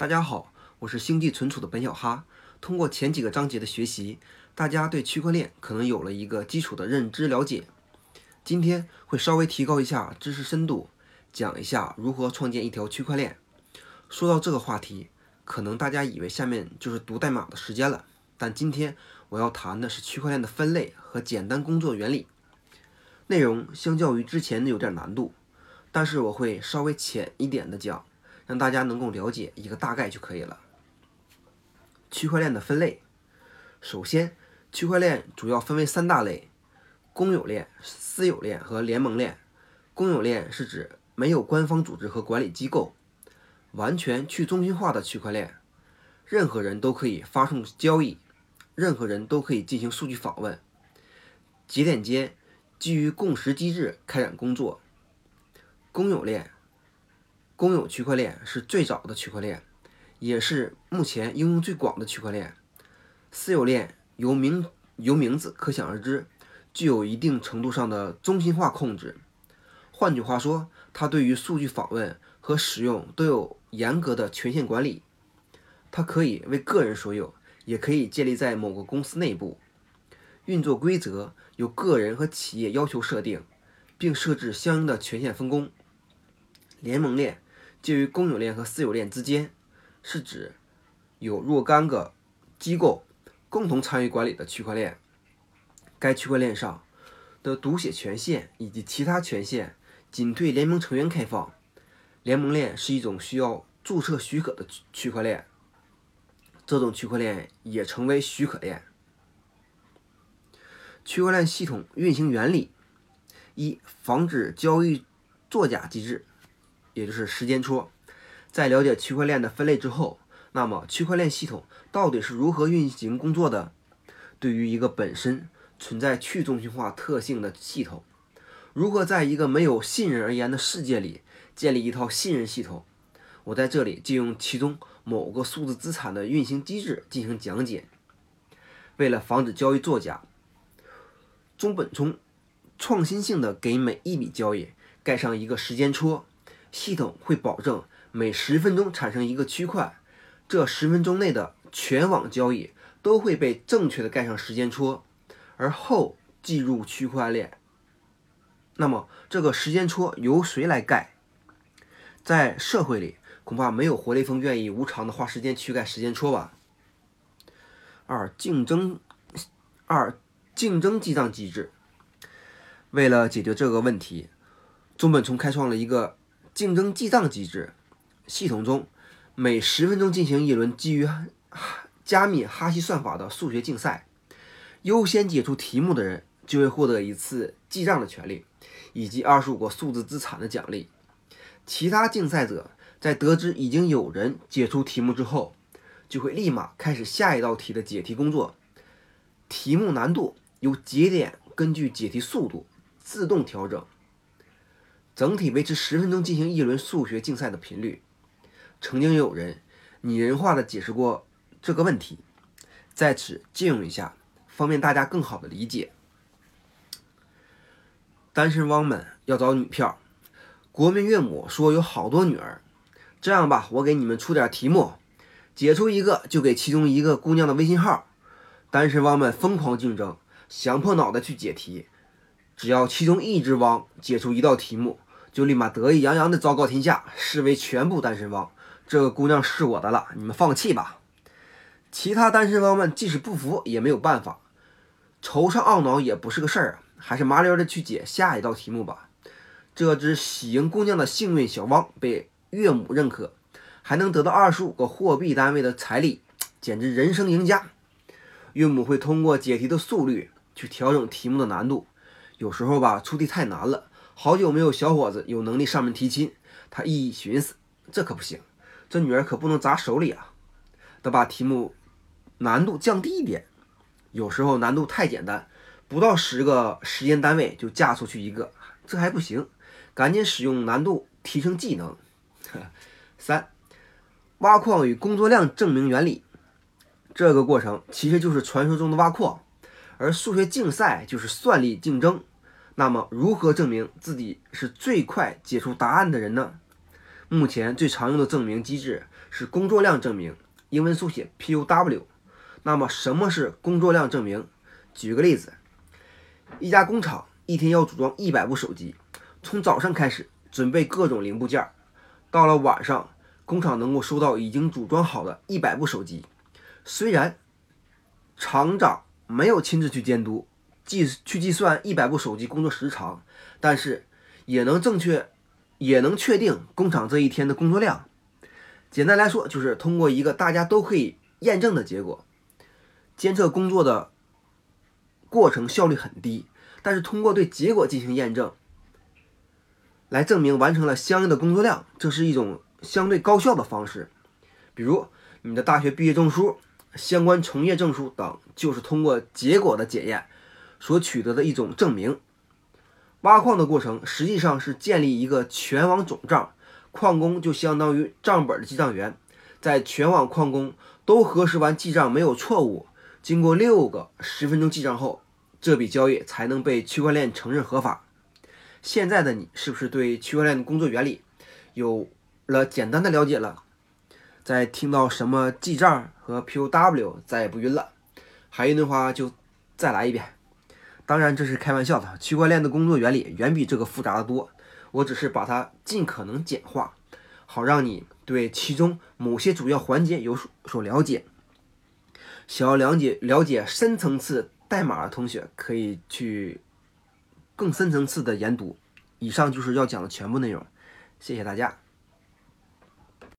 大家好，我是星际存储的本小哈。通过前几个章节的学习，大家对区块链可能有了一个基础的认知了解。今天会稍微提高一下知识深度，讲一下如何创建一条区块链。说到这个话题，可能大家以为下面就是读代码的时间了，但今天我要谈的是区块链的分类和简单工作原理。内容相较于之前的有点难度，但是我会稍微浅一点的讲。让大家能够了解一个大概就可以了。区块链的分类，首先，区块链主要分为三大类：公有链、私有链和联盟链。公有链是指没有官方组织和管理机构，完全去中心化的区块链，任何人都可以发送交易，任何人都可以进行数据访问，节点间基于共识机制开展工作。公有链。公有区块链是最早的区块链，也是目前应用最广的区块链。私有链由名由名字可想而知，具有一定程度上的中心化控制。换句话说，它对于数据访问和使用都有严格的权限管理。它可以为个人所有，也可以建立在某个公司内部。运作规则由个人和企业要求设定，并设置相应的权限分工。联盟链。介于公有链和私有链之间，是指有若干个机构共同参与管理的区块链。该区块链上的读写权限以及其他权限仅对联盟成员开放。联盟链是一种需要注册许可的区块链，这种区块链也成为许可链。区块链系统运行原理：一、防止交易作假机制。也就是时间戳。在了解区块链的分类之后，那么区块链系统到底是如何运行工作的？对于一个本身存在去中心化特性的系统，如何在一个没有信任而言的世界里建立一套信任系统？我在这里就用其中某个数字资产的运行机制进行讲解。为了防止交易作假，中本聪创新性的给每一笔交易盖上一个时间戳。系统会保证每十分钟产生一个区块，这十分钟内的全网交易都会被正确的盖上时间戳，而后计入区块链。那么这个时间戳由谁来盖？在社会里，恐怕没有活雷锋愿意无偿的花时间去盖时间戳吧。二、竞争二竞争记账机制。为了解决这个问题，中本聪开创了一个。竞争记账机制系统中，每十分钟进行一轮基于加密哈希算法的数学竞赛，优先解出题目的人就会获得一次记账的权利，以及二十五个数字资产的奖励。其他竞赛者在得知已经有人解出题目之后，就会立马开始下一道题的解题工作。题目难度由节点根据解题速度自动调整。整体维持十分钟进行一轮数学竞赛的频率。曾经有人拟人化的解释过这个问题，在此借用一下，方便大家更好的理解。单身汪们要找女票，国民岳母说有好多女儿。这样吧，我给你们出点题目，解出一个就给其中一个姑娘的微信号。单身汪们疯狂竞争，想破脑袋去解题。只要其中一只汪解出一道题目，就立马得意洋洋地昭告天下，视为全部单身汪。这个姑娘是我的了，你们放弃吧。其他单身汪们即使不服也没有办法，惆怅懊恼也不是个事儿啊，还是麻溜的去解下一道题目吧。这只喜迎姑娘的幸运小汪被岳母认可，还能得到二十五个货币单位的彩礼，简直人生赢家。岳母会通过解题的速率去调整题目的难度，有时候吧出题太难了。好久没有小伙子有能力上门提亲，他一寻思，这可不行，这女儿可不能砸手里啊，得把题目难度降低一点。有时候难度太简单，不到十个时间单位就嫁出去一个，这还不行，赶紧使用难度提升技能。三，挖矿与工作量证明原理，这个过程其实就是传说中的挖矿，而数学竞赛就是算力竞争。那么，如何证明自己是最快解出答案的人呢？目前最常用的证明机制是工作量证明，英文缩写 POW。那么什么是工作量证明？举个例子，一家工厂一天要组装一百部手机，从早上开始准备各种零部件，到了晚上，工厂能够收到已经组装好的一百部手机。虽然厂长没有亲自去监督，计去计算一百部手机工作时长，但是也能正确。也能确定工厂这一天的工作量。简单来说，就是通过一个大家都可以验证的结果，监测工作的过程效率很低，但是通过对结果进行验证，来证明完成了相应的工作量，这是一种相对高效的方式。比如你的大学毕业证书、相关从业证书等，就是通过结果的检验所取得的一种证明。挖矿的过程实际上是建立一个全网总账，矿工就相当于账本的记账员，在全网矿工都核实完记账没有错误，经过六个十分钟记账后，这笔交易才能被区块链承认合法。现在的你是不是对区块链的工作原理有了简单的了解了？在听到什么记账和 POW 再也不晕了，还晕的话就再来一遍。当然这是开玩笑的，区块链的工作原理远比这个复杂的多。我只是把它尽可能简化，好让你对其中某些主要环节有所所了解。想要了解了解深层次代码的同学，可以去更深层次的研读。以上就是要讲的全部内容，谢谢大家。